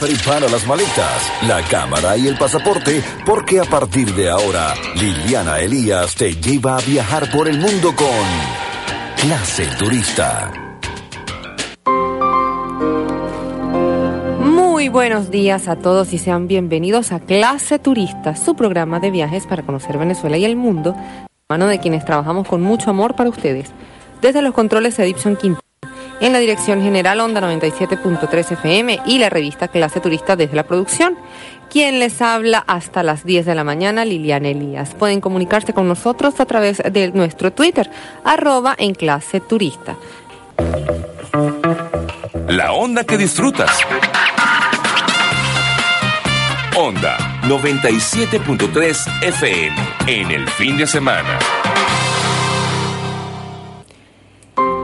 Prepara las maletas, la cámara y el pasaporte, porque a partir de ahora, Liliana Elías te lleva a viajar por el mundo con Clase Turista. Muy buenos días a todos y sean bienvenidos a Clase Turista, su programa de viajes para conocer Venezuela y el mundo, mano de quienes trabajamos con mucho amor para ustedes. Desde los controles Edipson Quintana en la dirección general Onda 97.3 FM y la revista Clase Turista desde la producción. Quien les habla hasta las 10 de la mañana, Liliana Elías. Pueden comunicarse con nosotros a través de nuestro Twitter, arroba en clase turista. La onda que disfrutas. Onda 97.3 FM en el fin de semana.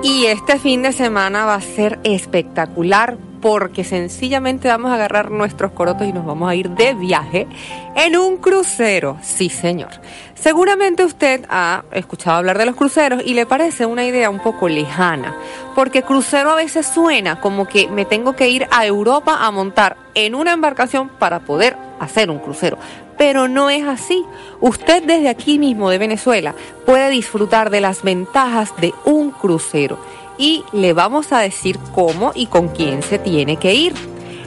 Y este fin de semana va a ser espectacular porque sencillamente vamos a agarrar nuestros corotos y nos vamos a ir de viaje en un crucero. Sí, señor. Seguramente usted ha escuchado hablar de los cruceros y le parece una idea un poco lejana, porque crucero a veces suena como que me tengo que ir a Europa a montar en una embarcación para poder hacer un crucero pero no es así. Usted desde aquí mismo de Venezuela puede disfrutar de las ventajas de un crucero y le vamos a decir cómo y con quién se tiene que ir.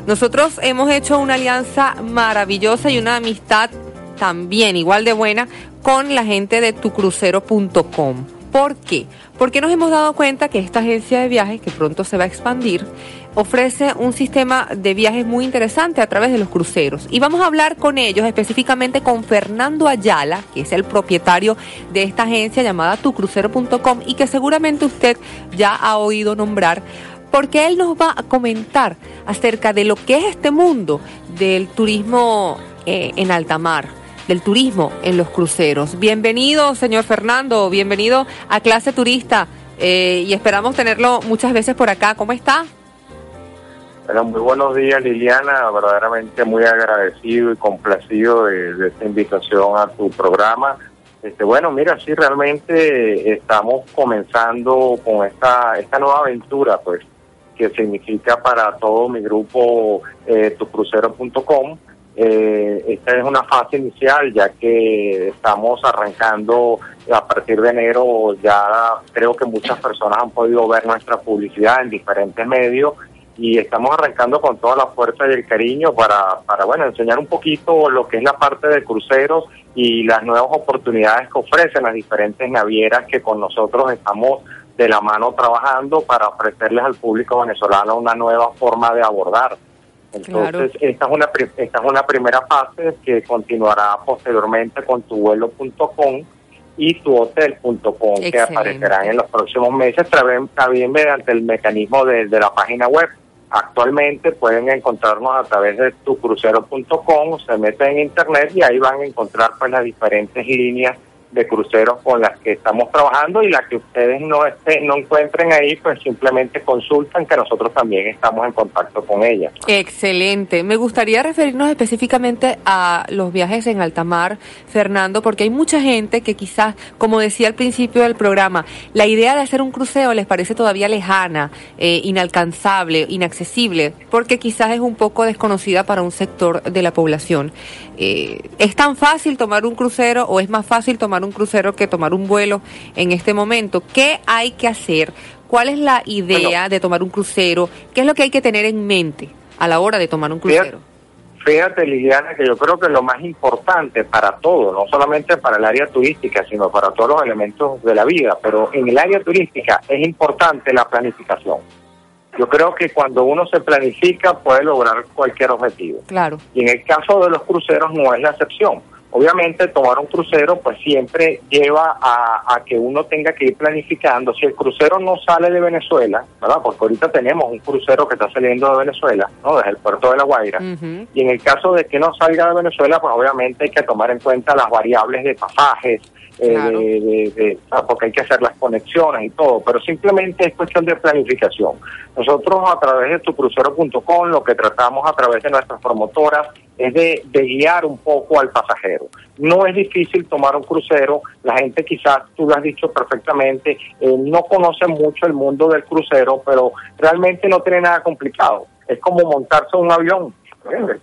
Nosotros hemos hecho una alianza maravillosa y una amistad también igual de buena con la gente de tucrucero.com. ¿Por qué? Porque nos hemos dado cuenta que esta agencia de viajes, que pronto se va a expandir, ofrece un sistema de viajes muy interesante a través de los cruceros. Y vamos a hablar con ellos, específicamente con Fernando Ayala, que es el propietario de esta agencia llamada tucrucero.com y que seguramente usted ya ha oído nombrar porque él nos va a comentar acerca de lo que es este mundo del turismo eh, en alta mar, del turismo en los cruceros. Bienvenido, señor Fernando, bienvenido a Clase Turista eh, y esperamos tenerlo muchas veces por acá. ¿Cómo está? Bueno, muy buenos días Liliana, verdaderamente muy agradecido y complacido de, esta invitación a tu programa. Este, bueno, mira, sí, realmente estamos comenzando con esta, esta nueva aventura, pues, que significa para todo mi grupo eh, tucrucero.com. Eh, esta es una fase inicial, ya que estamos arrancando a partir de enero, ya creo que muchas personas han podido ver nuestra publicidad en diferentes medios y estamos arrancando con toda la fuerza y el cariño para, para bueno, enseñar un poquito lo que es la parte de cruceros y las nuevas oportunidades que ofrecen las diferentes navieras que con nosotros estamos de la mano trabajando para ofrecerles al público venezolano una nueva forma de abordar. Entonces, esta, es una, esta es una primera fase que continuará posteriormente con tuvuelo.com y tuhotel.com que aparecerán en los próximos meses también mediante el mecanismo de la página web. Actualmente pueden encontrarnos a través de tucrucero.com, se meten en internet y ahí van a encontrar pues las diferentes líneas de cruceros con las que estamos trabajando y las que ustedes no estén, no encuentren ahí, pues simplemente consultan que nosotros también estamos en contacto con ellas. Excelente. Me gustaría referirnos específicamente a los viajes en alta mar, Fernando, porque hay mucha gente que quizás, como decía al principio del programa, la idea de hacer un crucero les parece todavía lejana, eh, inalcanzable, inaccesible, porque quizás es un poco desconocida para un sector de la población. Eh, ¿Es tan fácil tomar un crucero o es más fácil tomar un crucero que tomar un vuelo en este momento. ¿Qué hay que hacer? ¿Cuál es la idea de tomar un crucero? ¿Qué es lo que hay que tener en mente a la hora de tomar un crucero? Fíjate, Liliana, que yo creo que lo más importante para todo, no solamente para el área turística, sino para todos los elementos de la vida, pero en el área turística es importante la planificación. Yo creo que cuando uno se planifica puede lograr cualquier objetivo. Claro. Y en el caso de los cruceros no es la excepción. Obviamente tomar un crucero pues siempre lleva a, que uno tenga que ir planificando. Si el crucero no sale de Venezuela, ¿verdad? Porque ahorita tenemos un crucero que está saliendo de Venezuela, ¿no? Desde el puerto de La Guaira. Y en el caso de que no salga de Venezuela, pues obviamente hay que tomar en cuenta las variables de pasajes, eh, porque hay que hacer las conexiones y todo, pero simplemente es cuestión de planificación. Nosotros a través de tucrucero.com lo que tratamos a través de nuestras promotoras es de, guiar un poco al pasajero. No es difícil tomar un crucero, la gente quizás, tú lo has dicho perfectamente, eh, no conoce mucho el mundo del crucero, pero realmente no tiene nada complicado. Es como montarse un avión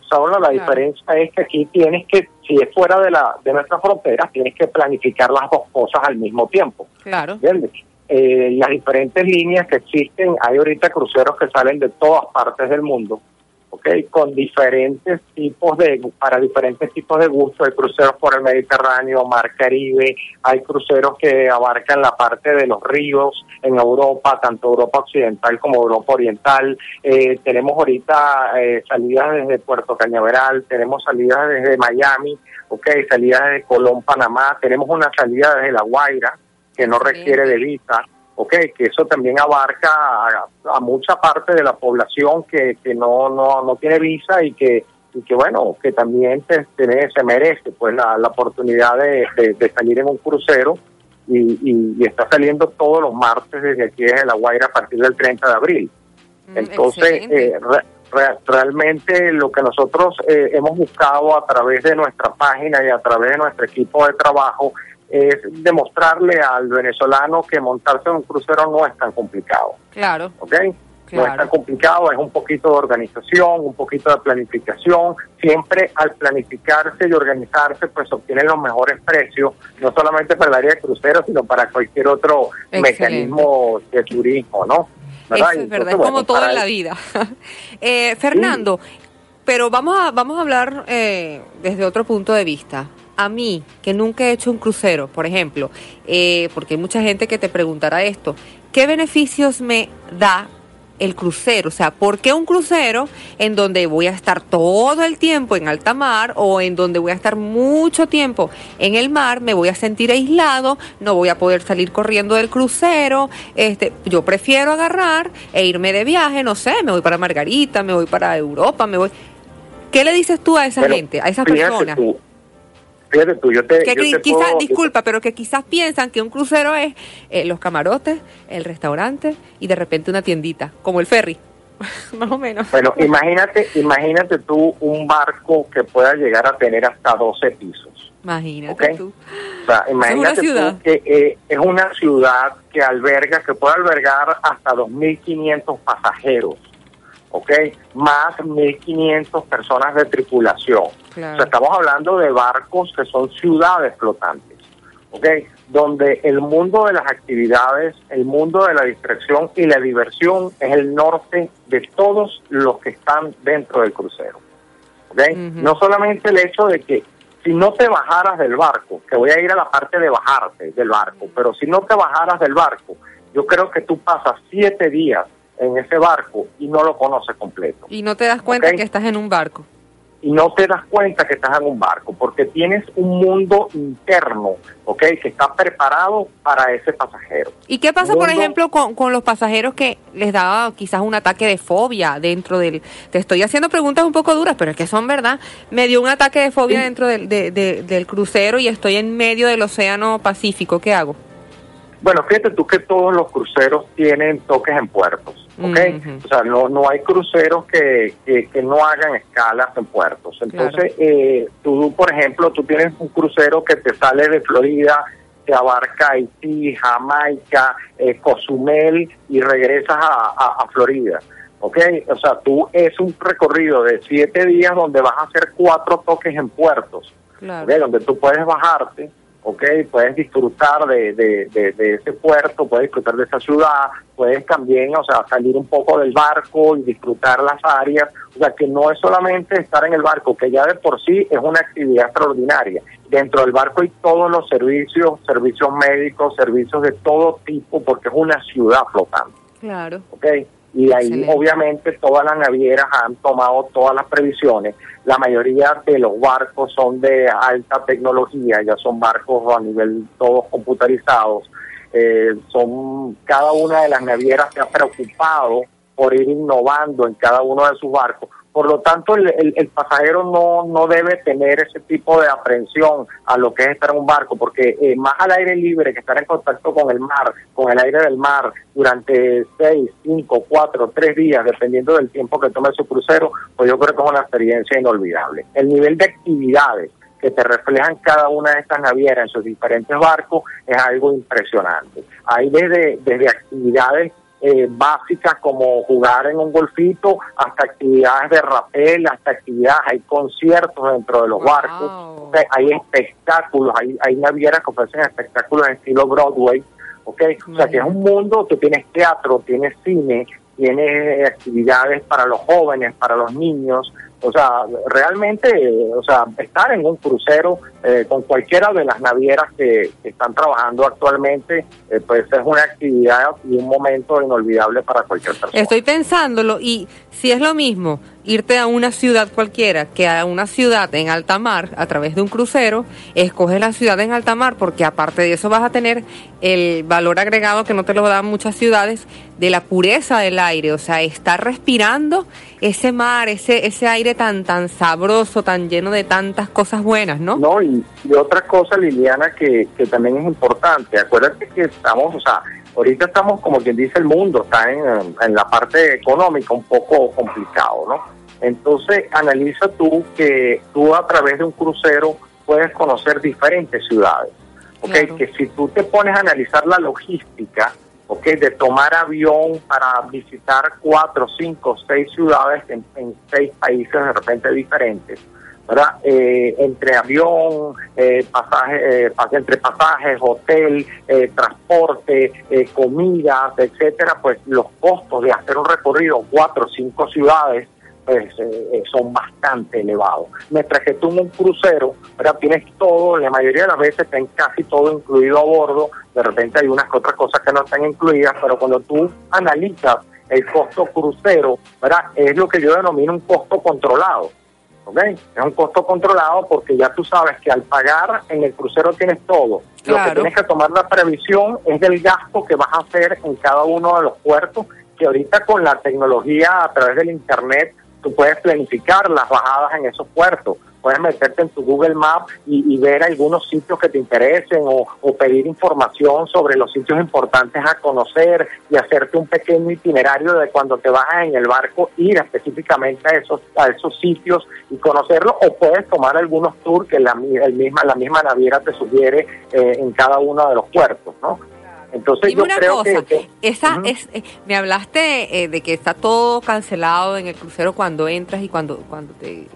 Solo la diferencia es que aquí tienes que, si es fuera de la de nuestras fronteras, tienes que planificar las dos cosas al mismo tiempo. Claro. ¿Entiendes? Eh, las diferentes líneas que existen, hay ahorita cruceros que salen de todas partes del mundo, ¿ok? Con diferentes tipos de, para diferentes tipos de gusto. Hay cruceros por el Mediterráneo, Mar Caribe, hay cruceros que abarcan la parte de los ríos en Europa, tanto Europa Occidental como Europa Oriental. Eh, tenemos ahorita eh, salidas desde Puerto Cañaveral, tenemos salidas desde Miami, ¿ok? Salidas desde Colón, Panamá, tenemos una salida desde La Guaira que no requiere de visa, ok, que eso también abarca a, a mucha parte de la población que, que no, no, no tiene visa y que, y que bueno, que también se, se merece pues la, la oportunidad de, de- de salir en un crucero y, y- y está saliendo todos los martes desde aquí desde La Guaira a partir del 30 de abril. Mm, Entonces, eh, re- re- realmente lo que nosotros eh, hemos buscado a través de nuestra página y a través de nuestro equipo de trabajo es demostrarle al venezolano que montarse en un crucero no es tan complicado, claro. ¿ok? No es tan complicado, es un poquito de organización, un poquito de planificación. Siempre al planificarse y organizarse, pues obtienen los mejores precios, no solamente para el área de cruceros, sino para cualquier otro Excelente. mecanismo de turismo, ¿no? Eso es Entonces, verdad, es bueno, como todo para en la vida. Eh, Fernando, pero vamos a, vamos a hablar eh, desde otro punto de vista. A mí, que nunca he hecho un crucero, por ejemplo, eh, porque hay mucha gente que te preguntará esto, ¿qué beneficios me da el crucero? O sea, ¿por qué un crucero en donde voy a estar todo el tiempo en alta mar o en donde voy a estar mucho tiempo en el mar, me voy a sentir aislado, no voy a poder salir corriendo del crucero? Este, yo prefiero agarrar e irme de viaje, no sé, me voy para Margarita, me voy para Europa, me voy. ¿Qué le dices tú a esa Bueno, gente, a esas personas? Tú, fíjate tú, yo te, que yo te quizás, puedo- disculpa, pero que quizás piensan que un crucero es eh, los camarotes, el restaurante y de repente una tiendita, como el ferry, más o menos. Bueno, imagínate, imagínate tú un barco que pueda llegar a tener hasta 12 pisos. Imagínate Ok. tú. O sea, imagínate ciudad. tú que eh, es una ciudad que alberga, que puede albergar hasta 2.500 pasajeros, ¿ok? Más 1.500 personas de tripulación. Claro. O sea, estamos hablando de barcos que son ciudades flotantes, ¿ok? Donde el mundo de las actividades, el mundo de la distracción y la diversión es el norte de todos los que están dentro del crucero, ¿ok? No solamente el hecho de que si no te bajaras del barco, que voy a ir a la parte de bajarte del barco, pero si no te bajaras del barco, yo creo que tú pasas siete días en ese barco y no lo conoces completo Y no te das cuenta Ok. que estás en un barco. Y no te das cuenta que estás en un barco, porque tienes un mundo interno, ¿ok? Que está preparado para ese pasajero. ¿Y qué pasa, por ejemplo, con, con los pasajeros que les da quizás un ataque de fobia dentro del... Te estoy haciendo preguntas un poco duras, pero es que son verdad. Me dio un ataque de fobia Sí. dentro del, de- de- del crucero y estoy en medio del Océano Pacífico. ¿Qué hago? Bueno, fíjate tú que todos los cruceros tienen toques en puertos, ¿ok? O sea, no, no hay cruceros que, que, que no hagan escalas en puertos. Entonces, eh, tú, por ejemplo, tú tienes un crucero que te sale de Florida, que abarca Haití, Jamaica, eh, Cozumel y regresas a, a- a Florida. ¿Ok? O sea, tú es un recorrido de siete días donde vas a hacer cuatro toques en puertos. Claro. donde tú puedes bajarte, ¿ok? puedes disfrutar de, de, de- de ese puerto, puedes disfrutar de esa ciudad, puedes también, o sea, salir un poco del barco y disfrutar las áreas, o sea, que no es solamente estar en el barco, que ya de por sí es una actividad extraordinaria. Dentro del barco hay todos los servicios, servicios médicos, servicios de todo tipo, porque es una ciudad flotante. Claro. ¿ok? Y ahí Excelente. obviamente todas las navieras han tomado todas las previsiones. La mayoría de los barcos son de alta tecnología, ya son barcos a nivel todos computarizados. Eh, son cada una de las navieras se ha preocupado por ir innovando en cada uno de sus barcos. Por lo tanto, el, el- pasajero no, no debe tener ese tipo de aprensión a lo que es estar en un barco, porque eh, más al aire libre que estar en contacto con el mar, con el aire del mar, durante seis, cinco, cuatro, tres días, dependiendo del tiempo que tome su crucero, pues yo creo que es una experiencia inolvidable. El nivel de actividades que te reflejan cada una de estas navieras en sus diferentes barcos es algo impresionante. Hay desde, desde actividades eh, básicas como jugar en un golfito, hasta actividades de rapel, hasta actividades, hay conciertos dentro de los Wow. barcos, hay espectáculos, hay, hay navieras que ofrecen espectáculos en estilo Broadway, ok, o sea que es un mundo que tienes teatro, tienes cine, tienes actividades para los jóvenes, para los niños, o sea, realmente, o sea, estar en un crucero eh, con cualquiera de las navieras que, están trabajando actualmente, eh, pues es una actividad y un momento inolvidable para cualquier persona. Estoy pensándolo y si es lo mismo irte a una ciudad cualquiera que a una ciudad en alta mar a través de un crucero, escoge la ciudad en alta mar porque aparte de eso vas a tener el valor agregado que no te lo dan muchas ciudades de la pureza del aire, o sea, estar respirando ese mar, ese ese aire tan tan sabroso, tan lleno de tantas cosas buenas, ¿no? No, y, y otra cosa, Liliana, que, que también es importante, acuérdate que estamos, o sea, ahorita estamos, como quien dice, el mundo está en, en la parte económica un poco complicado, ¿no? Entonces, analiza tú que tú a través de un crucero puedes conocer diferentes ciudades, ¿ok? Claro. Que si tú te pones a analizar la logística, ¿ok? De tomar avión para visitar cuatro, cinco, seis ciudades en, seis países de repente diferentes, ¿verdad? Eh, entre avión, eh, pasaje, eh, entre pasajes, hotel, eh, transporte, eh, comidas, etcétera, pues los costos de hacer un recorrido cuatro cinco ciudades pues eh, son bastante elevados. Mientras que tú en un crucero, ¿verdad? tienes todo, la mayoría de las veces ten casi todo incluido a bordo, de repente hay unas que otras cosas que no están incluidas, pero cuando tú analizas el costo crucero, ¿verdad? es lo que yo denomino un costo controlado. ¿ok? Es un costo controlado porque ya tú sabes que al pagar en el crucero tienes todo. Lo que tienes que tomar la previsión es del gasto que vas a hacer en cada uno de los puertos, que ahorita con la tecnología a través del Internet tú puedes planificar las bajadas en esos puertos. Puedes meterte en tu Google Maps y, y ver algunos sitios que te interesen o, o pedir información sobre los sitios importantes a conocer y hacerte un pequeño itinerario de cuando te bajas en el barco, ir específicamente a esos, a esos sitios y conocerlos o puedes tomar algunos tours que la, el misma, la misma naviera te sugiere eh, en cada uno de los puertos, ¿no? Entonces Dime yo una creo cosa, que... esa es, eh, me hablaste eh, de que está todo cancelado en el crucero cuando entras y cuando, cuando te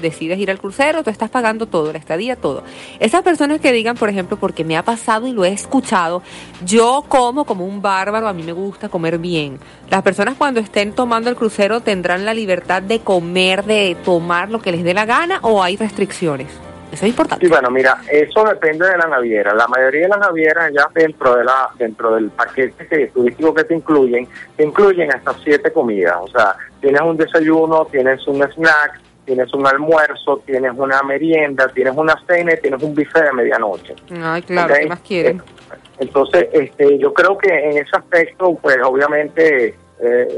decides ir al crucero, tú estás pagando todo, la estadía, todo. Esas personas que digan, por ejemplo, porque me ha pasado y lo he escuchado, yo como como un bárbaro, a mí me gusta comer bien. Las personas cuando estén tomando el crucero tendrán la libertad de comer, de tomar lo que les dé la gana o hay restricciones. Eso es importante. Sí, bueno, mira, eso depende de la naviera. La mayoría de las navieras ya dentro de la dentro del paquete que, turístico que te incluyen, te incluyen hasta siete comidas. O sea, tienes un desayuno, tienes un snack, tienes un almuerzo, tienes una merienda, tienes una cena y tienes un buffet de medianoche. Ay, claro, ¿ok? ¿qué más quieren? Eh, Entonces, este, yo creo que en ese aspecto, pues obviamente, eh,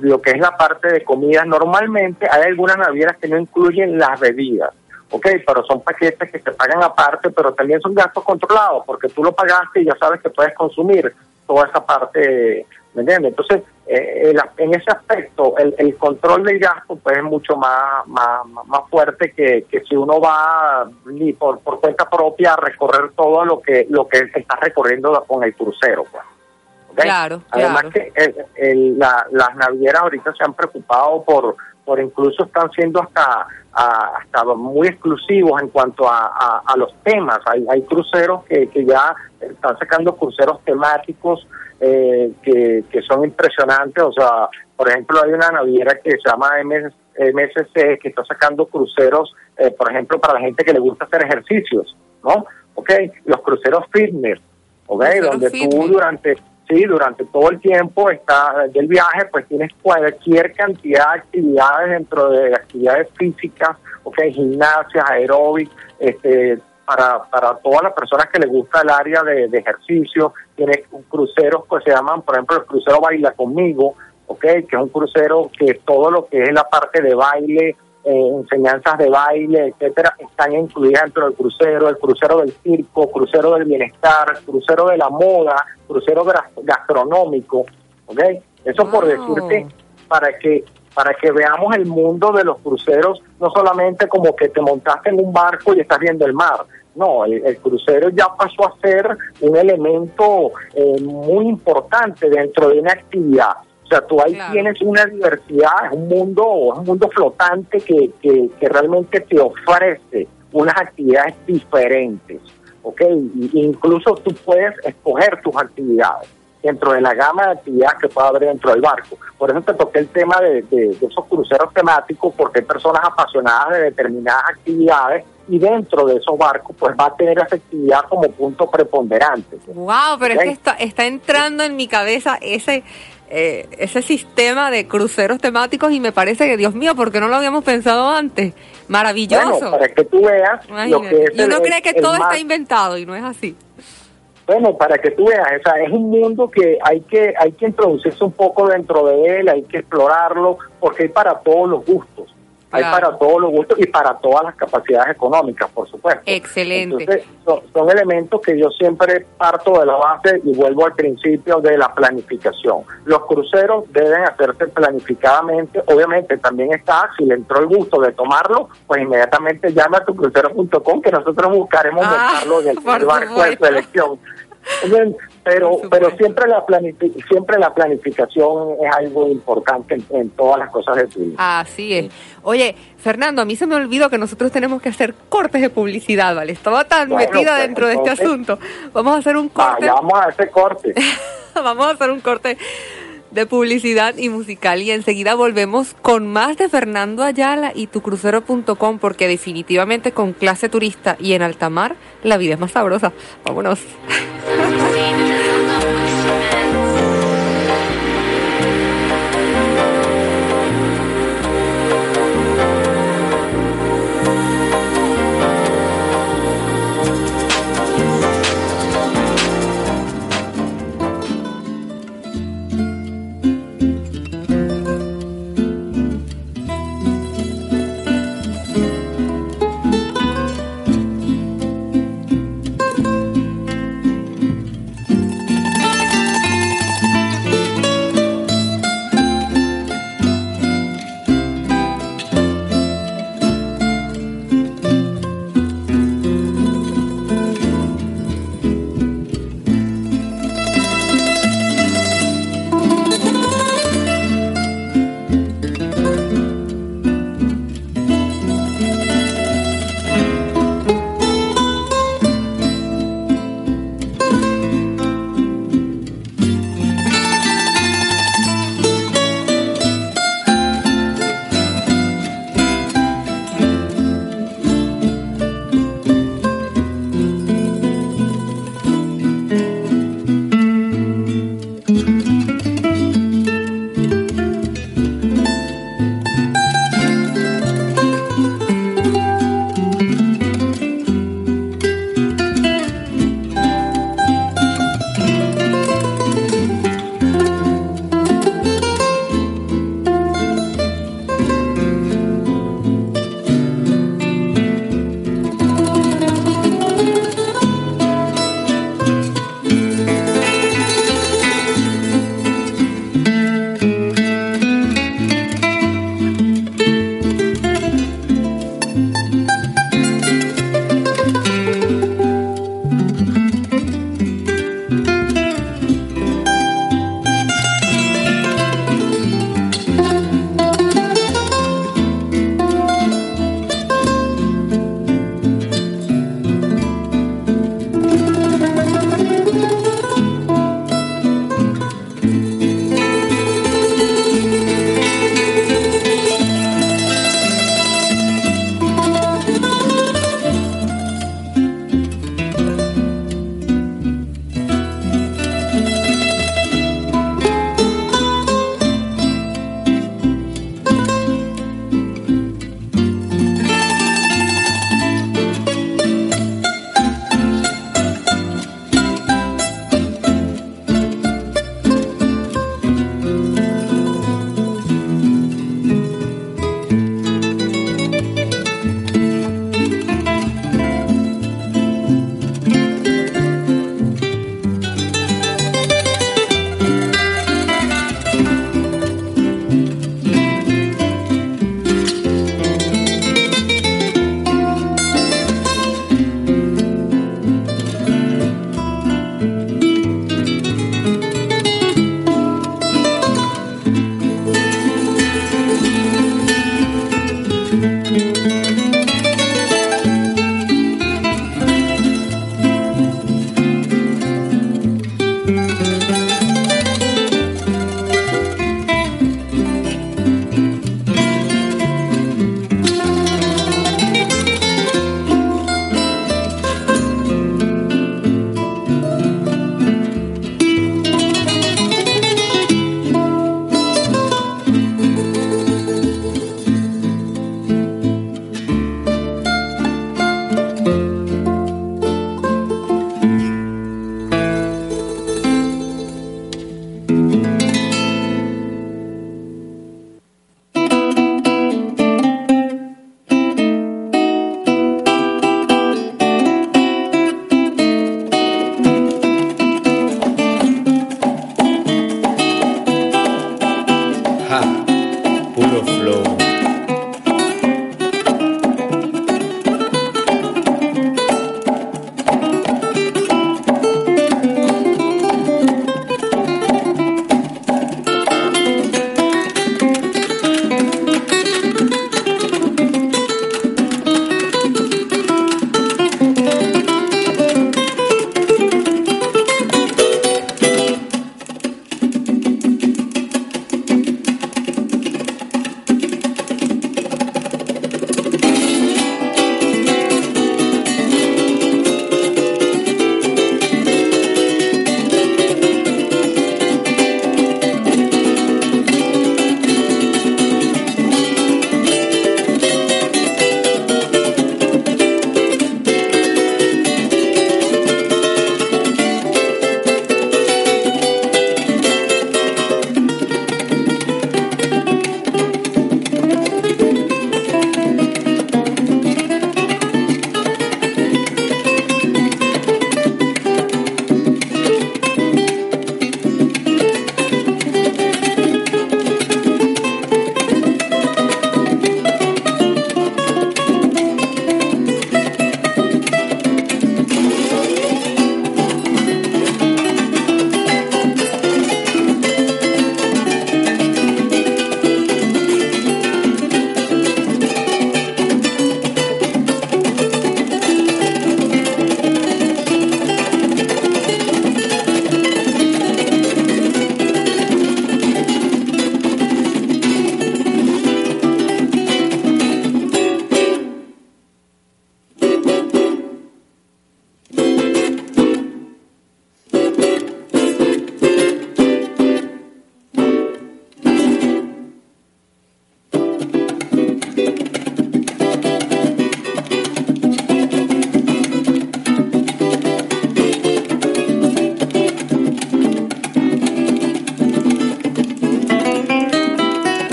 lo que es la parte de comida, normalmente hay algunas navieras que no incluyen las bebidas, ¿ok? Pero son paquetes que se pagan aparte, pero también son gastos controlados, porque tú lo pagaste y ya sabes que puedes consumir toda esa parte, ¿me entiendes? Entonces, eh, el- en ese aspecto, el, el control del gasto pues es mucho más, más, más fuerte que, que si uno va ni por, por cuenta propia a recorrer todo lo que lo que está recorriendo con el crucero. Pues. Claro, Además claro. que el- la- las navieras ahorita se han preocupado por, por incluso están siendo hasta a- hasta muy exclusivos en cuanto a, a- a los temas. Hay, hay cruceros que, que ya están sacando cruceros temáticos eh, que, que son impresionantes. O sea, por ejemplo, hay una naviera que se llama MS MSC que está sacando cruceros, eh, por ejemplo, para la gente que le gusta hacer ejercicios, ¿no? ¿Ok? Los cruceros fitness, ¿ok? Donde tú fitness. durante, sí, durante todo el tiempo está del viaje, pues tienes cualquier cantidad de actividades dentro de actividades físicas, ¿ok? Gimnasia, aeróbic, este, para, para todas las personas que les gusta el área de, de ejercicio, tienes cruceros que se llaman, por ejemplo, el crucero Baila Conmigo, ¿ok? Que es un crucero que todo lo que es la parte de baile, eh, enseñanzas de baile, etcétera, están incluidas dentro del crucero, el crucero del circo, crucero del bienestar, crucero de la moda, crucero gastronómico, ¿ok? Eso por decirte para que para que veamos el mundo de los cruceros, no solamente como que te montaste en un barco y estás viendo el mar. No, el, crucero ya pasó a ser un elemento eh, muy importante dentro de una actividad. Sea, tú ahí tienes una diversidad, es un mundo, es un mundo flotante que, que, que realmente te ofrece unas actividades diferentes. ¿ok? incluso tú puedes escoger tus actividades dentro de la gama de actividades que pueda haber dentro del barco. Por eso te toqué el tema de, esos cruceros temáticos, porque hay personas apasionadas de determinadas actividades y dentro de esos barcos pues va a tener esa actividad como punto preponderante. Wow, pero es que está, está entrando en mi cabeza ese eh, ese sistema de cruceros temáticos y me parece que, Dios mío, ¿por qué no lo habíamos pensado antes? Maravilloso. Bueno, para que tú veas lo que es Y uno cree que todo está inventado y no es así. Bueno, para que tú veas, o es un mundo que hay que hay que introducirse un poco dentro de él, hay que explorarlo, porque hay para todos los gustos. Hay para todos los gustos y para todas las capacidades económicas, por supuesto. Excelente. Entonces, son, elementos que yo siempre parto de la base y vuelvo al principio de la planificación. Los cruceros deben hacerse planificadamente. Obviamente, también está, si le entró el gusto de tomarlo, pues inmediatamente llama a tu crucero.com que nosotros buscaremos ah, montarlo en el barco de selección pero pero siempre la siempre la planificación es algo importante en, todas las cosas de tu vida. Así es. Oye, Fernando, a mí se me olvidó que nosotros tenemos que hacer cortes de publicidad, ¿vale? Estaba tan metida pues, dentro de este asunto. Vamos a hacer un corte. vamos a hacer corte. vamos a hacer un corte de publicidad y musical y enseguida volvemos con más de Fernando Ayala y tucrucero.com porque definitivamente con clase turista y en alta mar la vida es más sabrosa. Vámonos.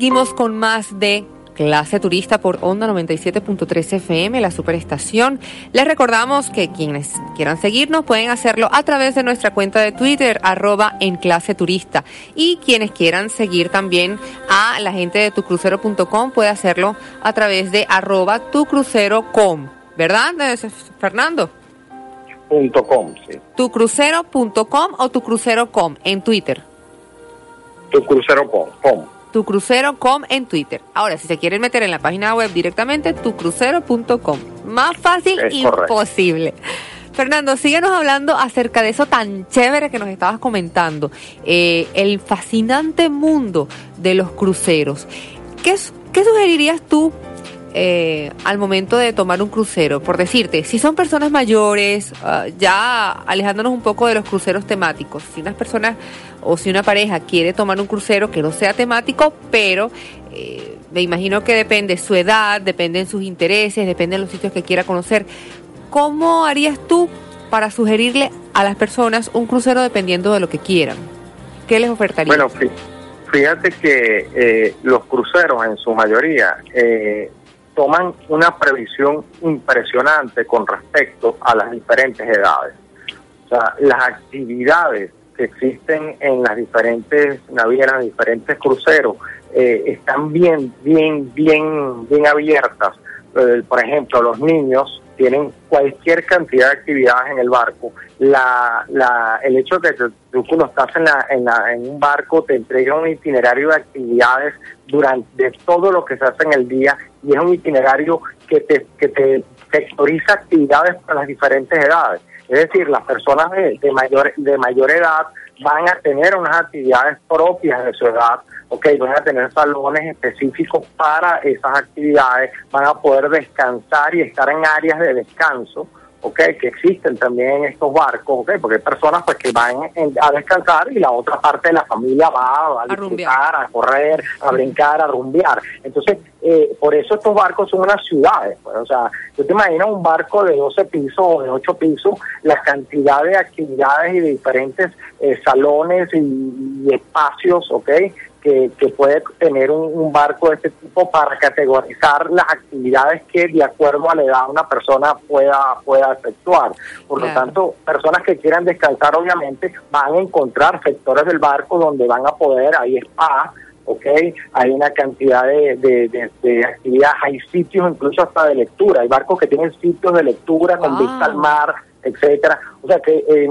Seguimos con más de Clase Turista por Onda 97.3 FM, la superestación. Les recordamos que quienes quieran seguirnos pueden hacerlo a través de nuestra cuenta de Twitter, arroba en Clase Turista. Y quienes quieran seguir también a la gente de tucrucero.com puede hacerlo a través de arroba tucrucero.com. ¿Verdad, Fernando? Punto .com, sí. Tucrucero.com o tucrucero.com en Twitter. Tucrucero.com tucrucero.com en Twitter. Ahora, si se quieren meter en la página web directamente, tucrucero.com. Más fácil Es imposible. Fernando, síguenos hablando acerca de eso tan chévere que nos estabas comentando, eh, el fascinante mundo de los cruceros. ¿Qué, sugerirías tú eh, al momento de tomar un crucero? Por decirte, si son personas mayores, ah, ya alejándonos un poco de los cruceros temáticos, si unas personas o si una pareja quiere tomar un crucero que no sea temático, pero eh, me imagino que depende su edad, dependen sus intereses, dependen los sitios que quiera conocer. ¿Cómo harías tú para sugerirle a las personas un crucero dependiendo de lo que quieran? ¿Qué les ofertarías? Bueno, fí- fíjate que eh, los cruceros en su mayoría eh, toman una previsión impresionante con respecto a las diferentes edades. O sea, las actividades que existen en las diferentes navieras, diferentes cruceros, eh, están bien, bien, bien, bien abiertas. Eh, por ejemplo, los niños tienen cualquier cantidad de actividades en el barco. La, la, el hecho de que tú cuando estás en, la, en, la, en un barco te entrega un itinerario de actividades durante de todo lo que se hace en el día y es un itinerario que te, que te sectoriza actividades para las diferentes edades. Es decir, las personas de, de mayor de mayor edad van a tener unas actividades propias de su edad, ok, van a tener salones específicos para esas actividades, van a poder descansar y estar en áreas de descanso, ok, que existen también estos barcos, ok, porque hay personas pues que van en- a descansar y la otra parte de la familia va a, A disfrutar, a correr, a brincar, a rumbear. Entonces, eh, por eso estos barcos son unas ciudades. pues, o sea, tú te imaginas un barco de 12 pisos o de 8 pisos, la cantidad de actividades y de diferentes eh, salones y, y espacios, ¿ok? Que, que puede tener un, un barco de este tipo para categorizar las actividades que de acuerdo a la edad una persona pueda pueda efectuar. Por lo tanto, personas que quieran descansar obviamente van a encontrar sectores del barco donde van a poder, hay spa, ¿ok? Hay una cantidad de, de, de- de actividades, hay sitios incluso hasta de lectura, hay barcos que tienen sitios de lectura con Wow. vista al mar, etcétera. O sea que eh,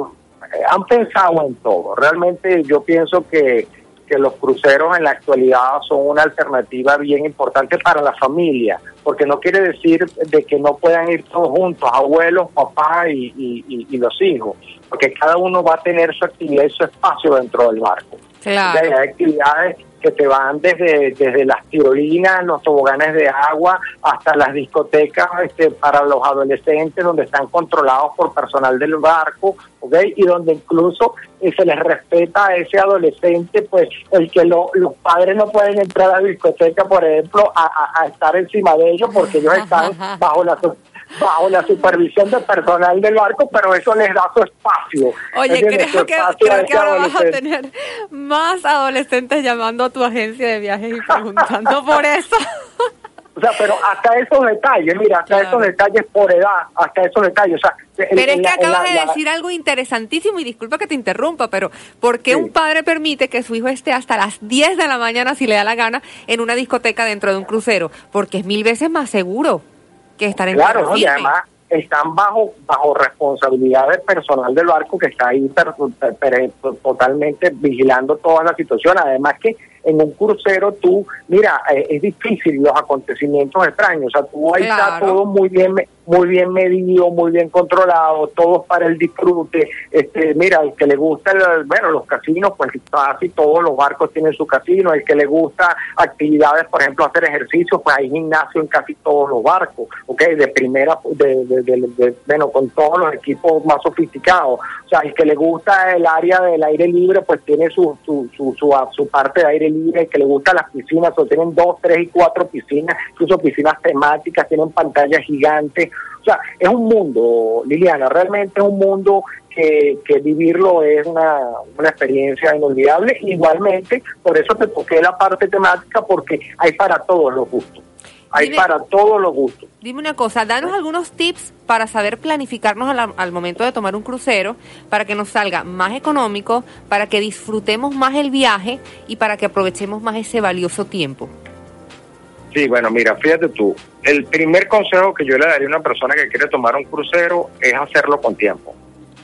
han pensado en todo. Realmente yo pienso que, que los cruceros en la actualidad son una alternativa bien importante para la familia, porque no quiere decir de que no puedan ir todos juntos, abuelos, papás y, y- y- y los hijos, porque cada uno va a tener su actividad y su espacio dentro del barco. Claro. Hay actividades que te van desde, desde las tirolinas, los toboganes de agua, hasta las discotecas este, para los adolescentes, donde están controlados por personal del barco, ¿ok? Y donde incluso eh, se les respeta a ese adolescente, pues el que lo- los padres no pueden entrar a la discoteca, por ejemplo, a, a- a estar encima de ellos, porque ellos están bajo la bajo la supervisión del personal del barco, pero eso les da su espacio. Oye, ¿entiendes? Creo que, creo que ahora vas a tener más adolescentes llamando a tu agencia de viajes y preguntando por eso. O sea, pero hasta esos detalles, mira, hasta Claro. esos detalles por edad, hasta esos detalles. O sea, en- Pero es que la- acabas la- de la- decir algo interesantísimo y disculpa que te interrumpa, pero ¿por qué Sí. un padre permite que su hijo esté hasta las 10 de la mañana, si le da la gana, en una discoteca dentro de un crucero? Porque es mil veces más seguro que estar en Claro, ¿no? y además están bajo bajo responsabilidad del personal del barco que está ahí per- per- per- totalmente vigilando toda la situación. Además que en un crucero tú, mira, eh, es difícil los acontecimientos extraños. O sea, tú ahí está Claro. todo muy bien muy bien medido, muy bien controlado, todo para el disfrute. Este, mira, el que le gusta, bueno, los casinos, pues casi todos los barcos tienen su casino. El que le gusta actividades, por ejemplo, hacer ejercicio, pues hay gimnasio en casi todos los barcos, ¿ok? De primera, de, de- de- de- bueno, con todos los equipos más sofisticados. O sea, el que le gusta el área del aire libre, pues tiene su, su, su, su, parte de aire libre. El que le gusta las piscinas, o tienen dos, tres y cuatro piscinas, incluso piscinas temáticas, tienen pantallas gigantes. O sea, es un mundo, Liliana, realmente es un mundo que, que vivirlo es una, una experiencia inolvidable. Igualmente, por eso te toqué la parte temática, porque hay para todos los gustos. Hay Dime- para todos los gustos. Dime una cosa, danos algunos tips para saber planificarnos al, al momento de tomar un crucero, para que nos salga más económico, para que disfrutemos más el viaje y para que aprovechemos más ese valioso tiempo. Sí, bueno, mira, fíjate tú, el primer consejo que yo le daría a una persona que quiere tomar un crucero es hacerlo con tiempo.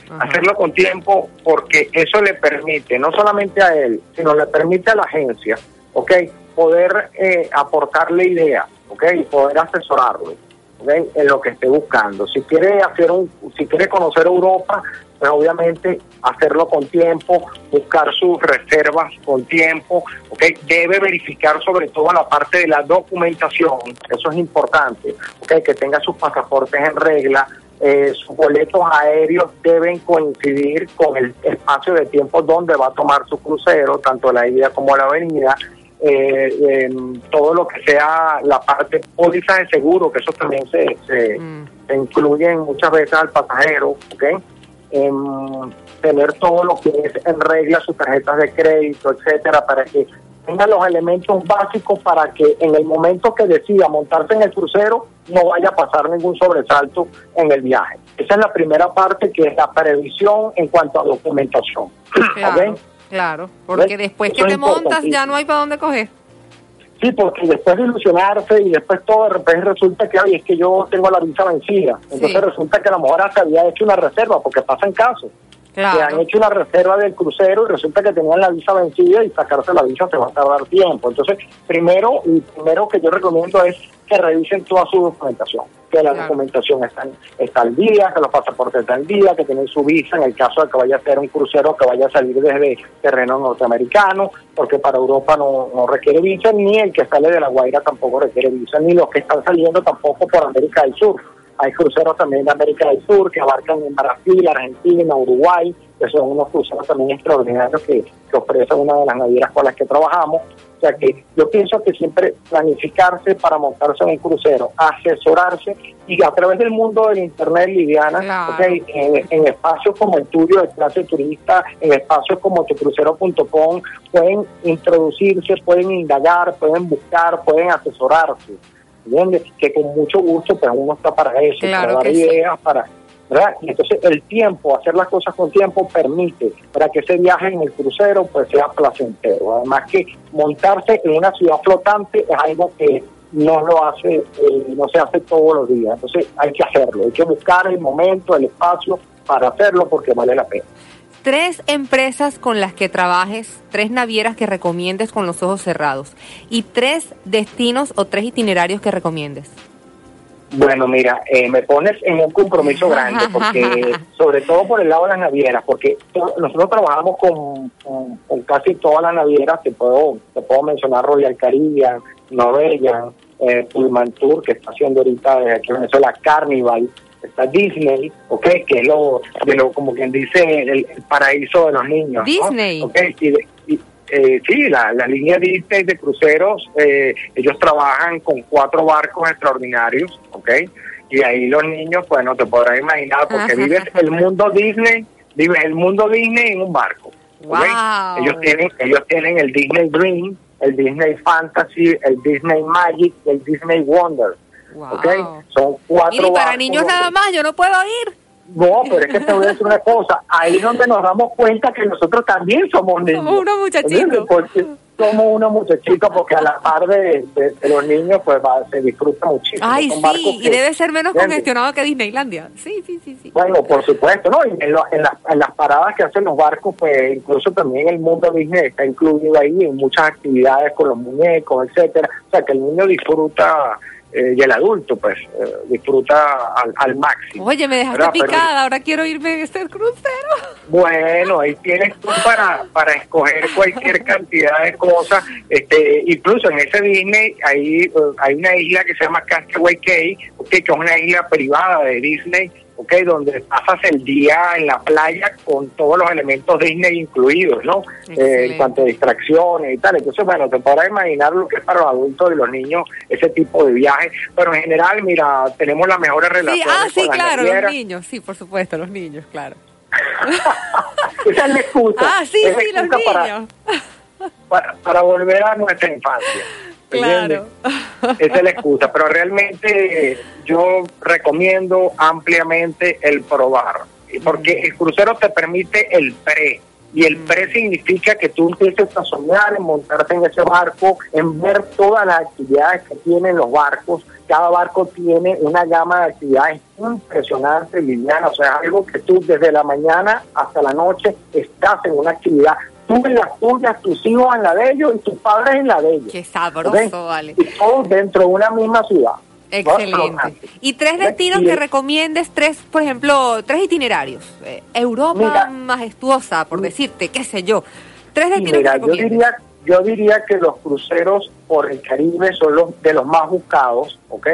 Ajá. Hacerlo con tiempo porque eso le permite, no solamente a él, sino le permite a la agencia, ¿ok? Poder eh, aportarle ideas, ¿ok? Y poder asesorarlo, En lo que esté buscando. Si quiere hacer un, si quiere conocer Europa, pues obviamente hacerlo con tiempo, buscar sus reservas con tiempo, ¿ok? Debe verificar sobre todo la parte de la documentación, eso es importante, ¿ok? Que tenga sus pasaportes en regla, eh, sus boletos aéreos deben coincidir con el espacio de tiempo donde va a tomar su crucero, tanto la ida como la venida. Eh, em, todo lo que sea la parte póliza de seguro, que eso también se, se, Mm. se incluyen muchas veces al pasajero, ¿ok? Em, tener todo lo que es en regla, sus tarjetas de crédito, etcétera, para que tenga los elementos básicos para que en el momento que decida montarse en el crucero no vaya a pasar ningún sobresalto en el viaje. Esa es la primera parte que es la previsión en cuanto a documentación. Claro. Claro, porque después Eso que te montas ya no hay para dónde coger. Sí, porque después de ilusionarse y después todo de repente resulta que, ay, es que yo tengo la visa vencida. Entonces Sí. resulta que a lo mejor hasta había hecho una reserva, porque pasan casos. Que han Claro. hecho una reserva del crucero y resulta que tenían la visa vencida y sacarse la visa se va a tardar tiempo. Entonces, primero, y primero que yo recomiendo es que revisen toda su documentación, que la Claro. documentación está, está al día, que los pasaportes están al día, que tienen su visa en el caso de que vaya a ser un crucero que vaya a salir desde terreno norteamericano, porque para Europa no, no requiere visa, ni el que sale de La Guaira tampoco requiere visa, ni los que están saliendo tampoco por América del Sur. Hay cruceros también de América del Sur que abarcan en Brasil, Argentina, Uruguay, que son unos cruceros también extraordinarios que, que ofrece una de las navieras con las que trabajamos. O sea que yo pienso que siempre planificarse para montarse en un crucero, asesorarse y a través del mundo del Internet, Liviana, Claro. ok, en, en espacios como el tuyo de clase turista, en espacios como tucrucero.com, pueden introducirse, pueden indagar, pueden buscar, pueden asesorarse. ¿Entiendes? Que con mucho gusto, pues uno está para eso, Claro para dar sí. ideas, para... ¿verdad? Entonces el tiempo, hacer las cosas con tiempo permite para que ese viaje en el crucero pues sea placentero. Además que montarse en una ciudad flotante es algo que no lo hace, eh, no se hace todos los días. Entonces hay que hacerlo, hay que buscar el momento, el espacio para hacerlo porque vale la pena. Tres empresas con las que trabajes, tres navieras que recomiendes con los ojos cerrados y tres destinos o tres itinerarios que recomiendes. Bueno, mira, eh, me pones en un compromiso grande, porque sobre todo por el lado de las navieras, porque nosotros trabajamos con, con- con casi todas las navieras, te puedo, te puedo mencionar Royal Caribbean, Norwegian, eh, Pullman Tour, que está haciendo ahorita desde aquí en Venezuela, Carnival, está Disney, ¿ok? Que es lo, de lo como quien dice, el, el paraíso de los niños. ¿no? Disney. ¿Ok? Y de- y, eh, sí, la, la línea Disney de cruceros, eh, ellos trabajan con cuatro barcos extraordinarios, ¿ok? Y ahí los niños, pues no te podrás imaginar, porque Ajá. vives el mundo Disney, vives el mundo Disney en un barco. ¿ok? Wow. Ellos tienen, ellos tienen el Disney Dream, el Disney Fantasy, el Disney Magic, el Disney Wonder. Wow. ¿ok? Son cuatro Y ni para niños nada más, yo no puedo ir. no, pero es que te voy a decir una cosa. Ahí es donde nos damos cuenta que nosotros también somos niños. Somos unos muchachitos. Somos unos muchachitos, porque a la par de, de- de los niños, pues va, se disfruta muchísimo. Ay, sí, y debe ser menos ¿entiendes? congestionado que Disneylandia. Sí, sí, sí, sí. Bueno, por supuesto, ¿no? Y en, lo- en, las- en las paradas que hacen los barcos, pues incluso también el mundo Disney está incluido ahí en muchas actividades con los muñecos, etcétera. O sea, que el niño disfruta eh, y el adulto, pues, eh, disfruta al, al máximo. Oye, me dejaste ¿verdad? Pero- picada, ahora quiero irme en este crucero. Bueno, ahí tienes tú para, para escoger cualquier cantidad de cosas. Este, incluso en ese Disney hay, eh, hay una isla que se llama Castaway Cay, que es una isla privada de Disney, ok, donde pasas el día en la playa con todos los elementos Disney incluidos, ¿no? Eh, en cuanto a distracciones y tal. Entonces, bueno, te podrás imaginar lo que es para los adultos y los niños ese tipo de viajes. Pero en general, mira, tenemos las mejores Sí, relaciones ah, sí, con las claro, los niños, sí, por supuesto, los niños, claro. Esa es la excusa. Ah, sí, Es sí, los para- niños. para, para volver a nuestra infancia. ¿Entiendes? Claro. Esa es la excusa, pero realmente yo recomiendo ampliamente el probar, porque el crucero te permite el pre. Y el pre significa que tú empieces a soñar en montarte en ese barco, en ver todas las actividades que tienen los barcos. Cada barco tiene una gama de actividades impresionante, Liliana. O sea, algo que tú desde la mañana hasta la noche estás en una actividad. Tú en las tuyas, tus hijos en la de ellos y tus padres en la de ellos. Qué sabroso, vale. Y todos dentro de una misma ciudad. Excelente. ¿Y tres destinos que recomiendes? Tres, por ejemplo, tres itinerarios. Eh, Europa Mira. majestuosa, por decirte, qué sé yo. Tres destinos mira, que yo recomiendes. diría, yo diría que los cruceros por el Caribe son los de los más buscados, ¿ok?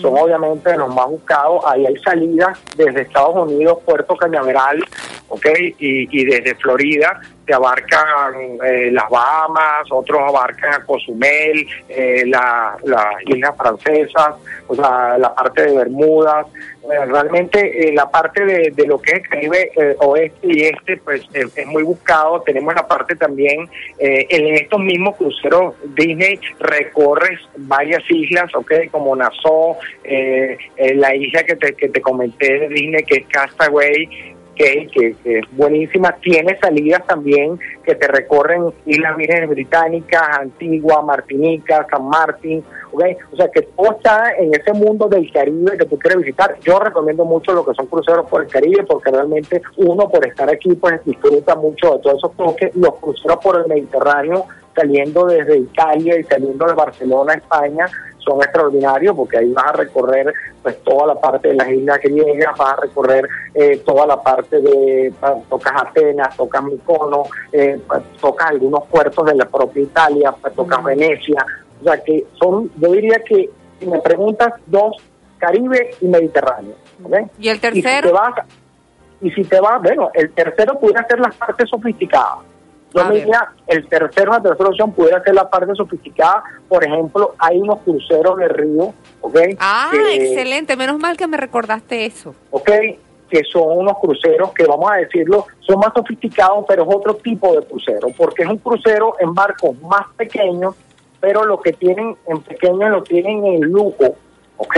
Son obviamente de los más buscados. Ahí hay salidas desde Estados Unidos, Puerto Cañaveral, ¿ok? Y, y desde Florida que abarcan eh, las Bahamas, otros abarcan a Cozumel, eh, la- las Islas Francesas, o sea, la parte de Bermudas. Eh, realmente eh, la parte de, de lo que es el Caribe eh, oeste y este, pues es muy buscado. Tenemos la parte también, eh, en estos mismos cruceros Disney recorres varias islas, ¿ok? Como Nassau, la isla que te, que te comenté de Disney, que es Castaway, que, que, es buenísima. Tiene salidas también que te recorren Islas Vírgenes Británicas, Antigua, Martinica, San Martín. ¿ok? O sea que todo está en ese mundo del Caribe que tú quieres visitar. Yo recomiendo mucho lo que son cruceros por el Caribe porque realmente uno por estar aquí pues disfruta mucho de todos esos toques. Los cruceros por el Mediterráneo saliendo desde Italia y saliendo de Barcelona, España, son extraordinarios porque ahí vas a recorrer pues toda la parte de las islas griegas, vas a recorrer eh, toda la parte de, tocas Atenas, tocas Micono, eh, tocas algunos puertos de la propia Italia, tocas Venecia, o sea que son, yo diría que si me preguntas dos, Caribe y Mediterráneo. ¿ok? ¿Y el Y si te tercero? vas, y si te vas, bueno, el tercero pudiera ser las partes sofisticadas. Yo A me diría, el tercero, la tercera opción pudiera ser la parte sofisticada. Por ejemplo, hay unos cruceros de río, ¿ok? Ah, Que- excelente. Menos mal que me recordaste eso. ¿ok? Que son unos cruceros que, vamos a decirlo, son más sofisticados, pero es otro tipo de crucero, porque es un crucero en barcos más pequeños, pero lo que tienen en pequeño lo tienen en lujo, ¿ok?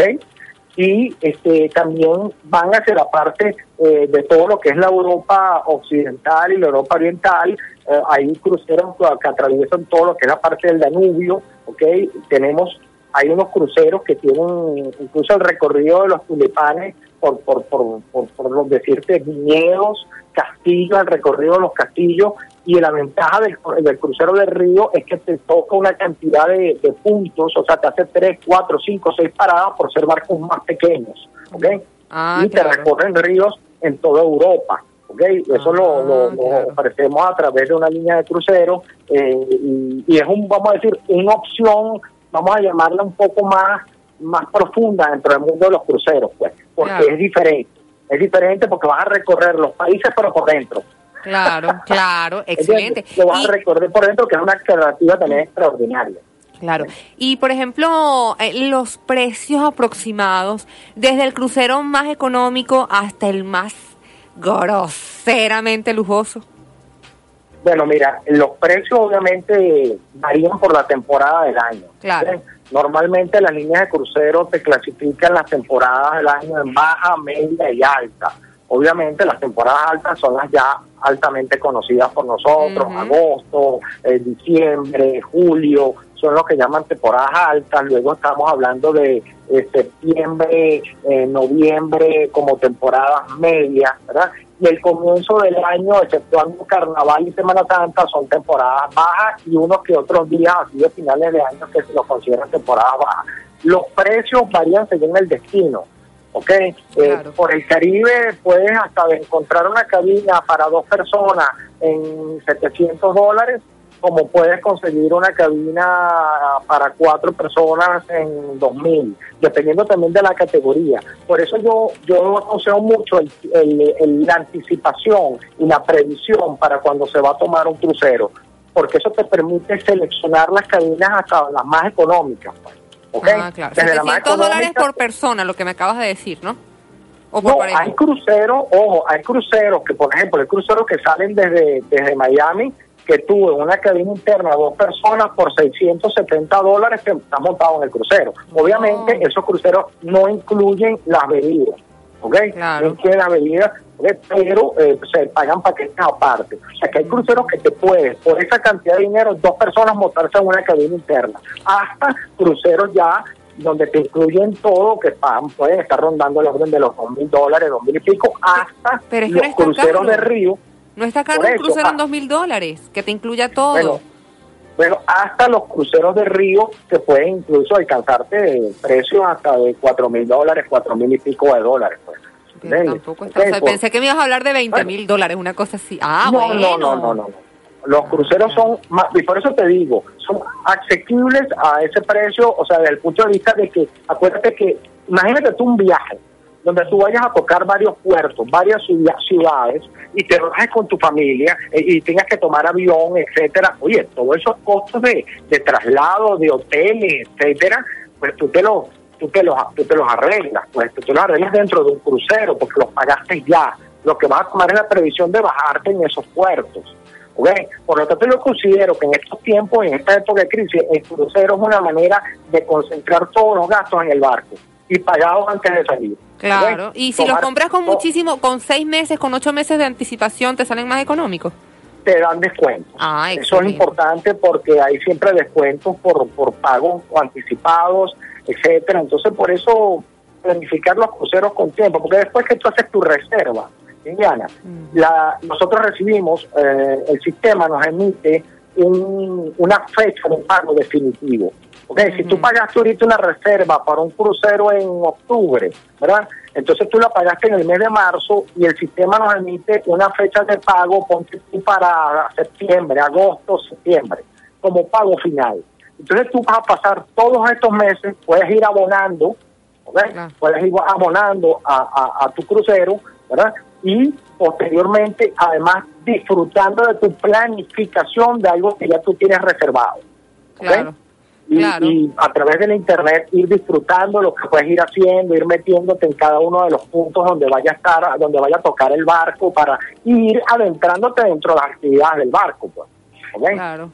Y este, también van hacia la parte eh, de todo lo que es la Europa occidental y la Europa oriental. Eh, hay cruceros que atraviesan todo lo que es la parte del Danubio, ¿ok? Tenemos hay unos cruceros que tienen incluso el recorrido de los tulipanes por, por, por, por, por decirte, viñedos, castillos, el recorrido de los castillos. Y la ventaja del, del crucero del río es que te toca una cantidad de, de puntos, o sea, te hace 3, 4, 5, 6 paradas por ser barcos más pequeños. ¿ok? Ah, y claro. te recorren ríos en toda Europa. ¿Ok? Eso lo, lo- Ah, lo ofrecemos a través de una línea de crucero eh, y, y es un, vamos a decir, una opción, vamos a llamarla un poco más, más profunda dentro del mundo de los cruceros, pues, porque Claro. es diferente. Es diferente porque vas a recorrer los países pero por dentro. Claro, claro, excelente. Lo vas Y- a recorrer por dentro, que es una alternativa también extraordinaria. Claro. Y por ejemplo, eh, los precios aproximados, desde el crucero más económico hasta el más groseramente lujoso. Bueno, mira, los precios obviamente varían por la temporada del año. Claro. ¿sí? Normalmente las líneas de crucero te clasifican las temporadas del año en baja, media y alta. Obviamente las temporadas altas son las ya altamente conocidas por nosotros, agosto, eh, diciembre, julio, son los que llaman temporadas altas. Luego estamos hablando de eh, septiembre, eh, noviembre como temporadas medias, ¿verdad? Y el comienzo del año, exceptuando Carnaval y Semana Santa, son temporadas bajas y unos que otros días, así de finales de año, que se los consideran temporadas bajas. Los precios varían según el destino. ¿ok? Eh, Claro. por el Caribe puedes hasta encontrar una cabina para dos personas en 700 dólares, como puedes conseguir una cabina para cuatro personas en 2000, dependiendo también de la categoría. Por eso yo yo aconsejo mucho el, el- el- la anticipación y la previsión para cuando se va a tomar un crucero, porque eso te permite seleccionar las cabinas hasta las más económicas. pues, ¿ok? Ah, claro. Desde la más 700 dólares por persona, lo que me acabas de decir, ¿no? ¿O por No, hay cruceros, ojo, hay cruceros que, por ejemplo, hay cruceros que salen desde, desde Miami, que tú en una cabina interna, dos personas por 670 dólares que estás montado en el crucero. Obviamente, Oh. esos cruceros no incluyen las bebidas, ¿ok? Claro. No incluyen las bebidas, ¿ok? pero eh, se pagan paquetes aparte. O sea, que hay cruceros que te puedes, por esa cantidad de dinero, dos personas montarse en una cabina interna. Hasta cruceros ya donde te incluyen todo, que pagan, pueden estar rondando el orden de los dos mil dólares, dos mil y pico, hasta Pero es que los no está cruceros caro. de río. No está caro un crucero en ah. dos mil dólares, que te incluya todo. Bueno, bueno, hasta los cruceros de río que pueden incluso alcanzarte precios hasta de cuatro mil dólares, cuatro mil y pico de dólares. Pues. Tampoco está. O sea, pues, pensé que me ibas a hablar de 20 Bueno. mil dólares, una cosa así. Ah, no, bueno. no, no, no, no, no. Los cruceros son más, y por eso te digo, son asequibles a ese precio, o sea, desde el punto de vista de que, acuérdate que, imagínate tú un viaje, donde tú vayas a tocar varios puertos, varias ciudad- ciudades, y te bajes con tu familia, eh, y tengas que tomar avión, etcétera. Oye, todos esos costos de, de traslado, de hoteles, etcétera, pues tú te los tú te los tú te los arreglas, pues tú te los arreglas dentro de un crucero porque los pagaste ya. Lo que vas a tomar es la previsión de bajarte en esos puertos. ¿ok? Por lo tanto, yo considero que en estos tiempos, en esta época de crisis, el crucero es una manera de concentrar todos los gastos en el barco y pagados antes de salir. Claro. Y si los compras con muchísimo, con seis meses, con ocho meses de anticipación, ¿te salen más económicos? te dan descuentos. Ah, Eso es importante porque hay siempre descuentos por, por pagos anticipados, etcétera. Entonces, por eso planificar los cruceros con tiempo, porque después que tú haces tu reserva, Indiana, Mm. la, nosotros recibimos, eh, el sistema nos emite un- una fecha de pago definitivo. ¿Ok? Si tú pagaste ahorita una reserva para un crucero en octubre, ¿verdad? Entonces tú la pagaste en el mes de marzo y el sistema nos emite una fecha de pago, ponte tú para septiembre, agosto, septiembre, como pago final. Entonces tú vas a pasar todos estos meses, puedes ir abonando. Claro. puedes ir abonando a, a- a tu crucero, ¿verdad? Y posteriormente, además, disfrutando de tu planificación de algo que ya tú tienes reservado. ¿ok? Claro. Y, Claro. y a través del internet ir disfrutando lo que puedes ir haciendo, ir metiéndote en cada uno de los puntos donde vaya a estar, donde vaya a tocar el barco para ir adentrándote dentro de las actividades del barco, pues.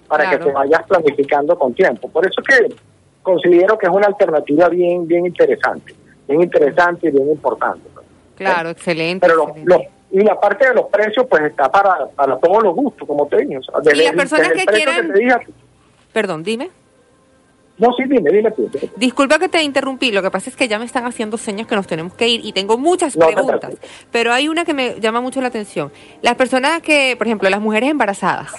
para claro. que te vayas planificando con tiempo. Por eso que considero que es una alternativa bien, bien interesante, bien interesante y bien importante. pues. Claro, excelente. Pero lo- excelente. lo- y la parte de los precios, pues está para, para todos los gustos, como te dije. o sea, desde las personas el que quieran- te dije- Perdón, dime. No, sí, dime, dime tú. Disculpa que te interrumpí, lo que pasa es que ya me están haciendo señas que nos tenemos que ir y tengo muchas No preguntas, pero hay una que me llama mucho la atención. Las personas que, por ejemplo, las mujeres embarazadas,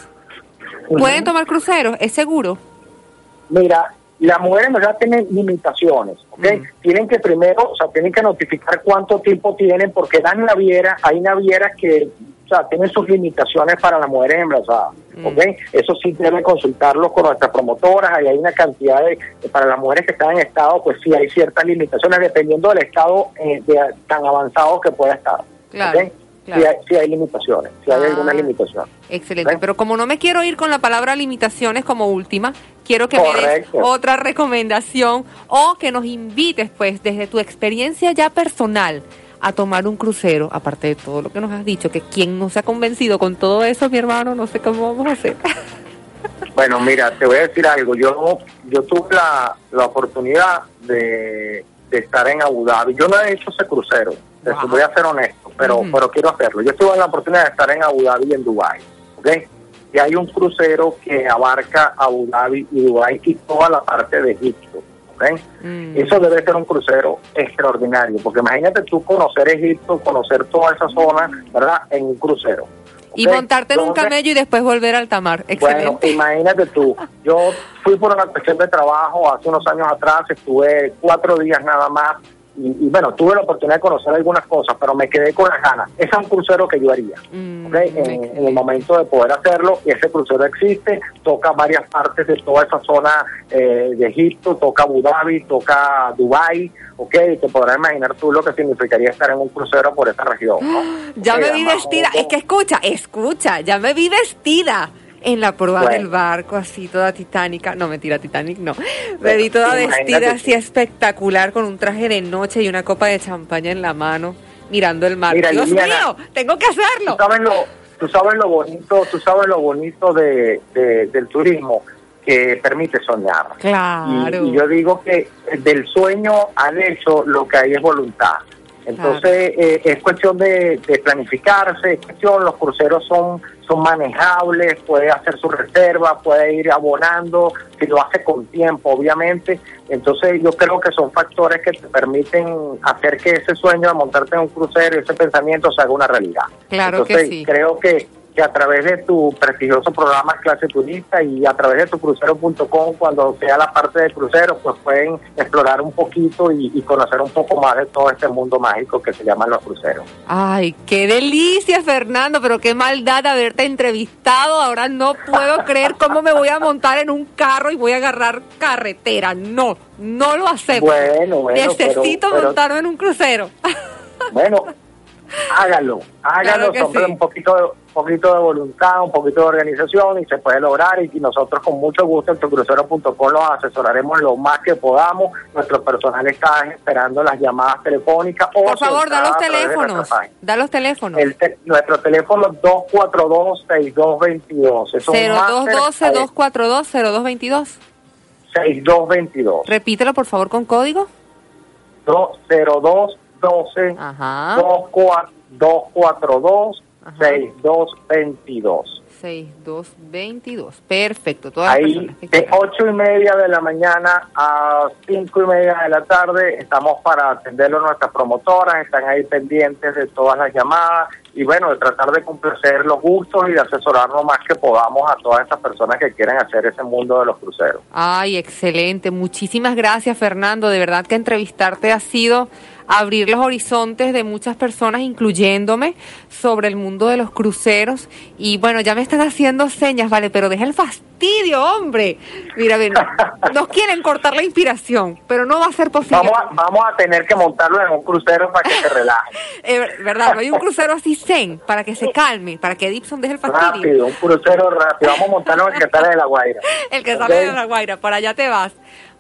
¿pueden tomar cruceros? ¿Es seguro? Mira, las mujeres en verdad tienen limitaciones, ¿ok? Ujú. Tienen que primero, o sea, tienen que notificar cuánto tiempo tienen, porque las navieras, hay navieras que, o sea, tienen sus limitaciones para las mujeres embarazadas, Mm. ¿ok? Eso sí deben consultarlo con nuestras promotoras, ahí hay una cantidad de, para las mujeres que están en estado, pues sí hay ciertas limitaciones dependiendo del estado eh, de- tan avanzado que pueda estar, Claro. Claro. Sí, hay, sí hay limitaciones, sí hay Ah. algunas limitaciones. Excelente, ¿Eh? pero como no me quiero ir con la palabra limitaciones como última, quiero que me des Correcto. otra recomendación o que nos invites, pues, desde tu experiencia ya personal a tomar un crucero, aparte de todo lo que nos has dicho, que quien no se ha convencido con todo eso, mi hermano, no sé cómo vamos a hacer. Bueno, mira, te voy a decir algo. Yo yo tuve la, la oportunidad de, de estar en Abu Dhabi. Yo no he hecho ese crucero, Wow. voy a ser honesto, pero, pero quiero hacerlo. Yo tuve la oportunidad de estar en Abu Dhabi y en Dubái, ¿ok? Y hay un crucero que abarca Abu Dhabi y Dubái y toda la parte de Egipto, ¿ok? Mm. Eso debe ser un crucero extraordinario, porque imagínate tú conocer Egipto, conocer toda esa zona, ¿verdad? En un crucero. Y montarte en un camello y después volver al tamar. bueno, Excelente. imagínate tú, yo fui por una cuestión de trabajo hace unos años atrás, estuve cuatro días nada más y, y bueno, tuve la oportunidad de conocer algunas cosas, pero me quedé con las ganas. Ese es un crucero que yo haría, Mm, ¿ok? En, en el momento de poder hacerlo, y ese crucero existe, toca varias partes de toda esa zona eh, de Egipto, toca Abu Dhabi, toca Dubai, ¿ok? Te podrás imaginar tú lo que significaría estar en un crucero por esa región, ¿no? Ya Ok, me vi vestida, como- es que escucha, escucha, ya me vi vestida en la prueba Bueno. del barco, así toda titánica, no mentira, Titanic no, me vi toda vestida así espectacular con un traje de noche y una copa de champaña en la mano. mirando el mar. Mira, Dios Liliana, mío, tengo que hacerlo. Tú sabes lo, tú sabes lo bonito, tú sabes lo bonito de, de- del turismo que permite soñar. Claro. Y, y yo digo que del sueño al hecho lo que hay es voluntad. Entonces eh, es cuestión de, de planificarse, es cuestión, los cruceros son, son manejables, puede hacer su reserva, puede ir abonando, si lo hace con tiempo, obviamente. Entonces yo creo que son factores que te permiten hacer que ese sueño de montarte en un crucero, ese pensamiento se haga una realidad. Claro que Entonces, sí. creo que, que a través de tu prestigioso programa Clase Turista y a través de tu crucero.com, cuando sea la parte de crucero, pues pueden explorar un poquito y, y conocer un poco más de todo este mundo mágico que se llaman los cruceros. Ay, qué delicia, Fernando, pero qué maldad haberte entrevistado. Ahora no puedo creer cómo me voy a montar en un carro y voy a agarrar carretera. No, no lo acepto. Bueno, bueno, Necesito pero- pero- montarme en un crucero. Bueno, hágalo, hágalo, Claro que hombre, sí. un poquito, poquito de voluntad, un poquito de organización y se puede lograr y, y nosotros con mucho gusto en tucrucero.com los asesoraremos lo más que podamos. Nuestro personal está esperando las llamadas telefónicas. o Por favor, da los teléfonos. Da los teléfonos. El te- nuestro teléfono es 242-6222. Es un máster 0212-242-0222. 6222. Repítelo, por favor, con código. 20212 Ajá. 242 Ajá. 6222. 6222. Perfecto. Todas Ahí de quieran. ocho y media de la mañana a cinco y media de la tarde estamos para atenderlo nuestras promotoras, están ahí pendientes de todas las llamadas y bueno, de tratar de complacer los gustos y de asesorar lo más que podamos a todas estas personas que quieren hacer ese mundo de los cruceros. Ay, excelente. Muchísimas gracias, Fernando. De verdad que entrevistarte ha sido abrir los horizontes de muchas personas, incluyéndome, sobre el mundo de los cruceros. Y bueno, ya me están haciendo señas, vale, pero deja el fastidio, hombre. Mira, ven, nos quieren cortar la inspiración, pero no va a ser posible. Vamos a, vamos a tener que montarlo en un crucero para que se relaje. Eh, ¿Verdad? No hay un crucero así zen para que se calme, para que Dixon deje el fastidio. Rápido, un crucero rápido. Vamos a montarlo en el que sale de la Guaira. El que sale de la Guaira, para allá te vas.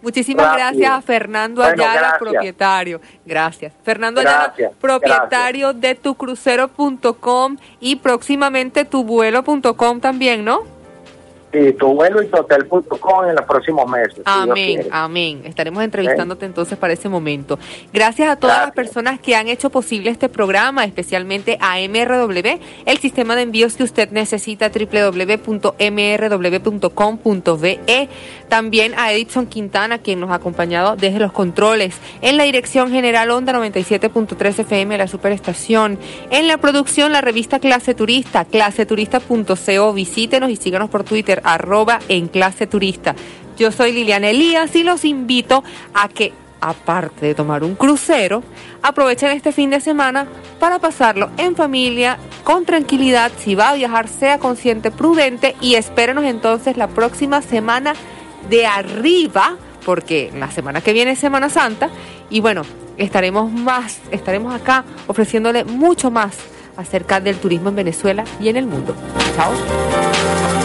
Muchísimas gracias a Fernando Bueno, Ayala, gracias. propietario. Gracias. Fernando Gracias, Ayala, propietario de tucrucero.com y próximamente tuvuelo.com también, ¿no? Tu vuelo y tu hotel.com en los próximos meses. Amén, amén. Estaremos entrevistándote entonces para ese momento. Gracias a todas las personas que han hecho posible este programa, especialmente a MRW, el sistema de envíos que usted necesita, www.mrw.com.ve. También a Edison Quintana, quien nos ha acompañado desde los controles. En la dirección general Onda 97.3 FM, la superestación. En la producción, la revista Clase Turista, claseturista.co. Visítenos y síganos por Twitter, arroba en Clase Turista. Yo soy Liliana Elías y los invito a que, aparte de tomar un crucero, aprovechen este fin de semana para pasarlo en familia, con tranquilidad. Si va a viajar, sea consciente, prudente y espérenos entonces la próxima semana de arriba, porque la semana que viene es Semana Santa y bueno, estaremos más, estaremos acá ofreciéndole mucho más acerca del turismo en Venezuela y en el mundo. Chao.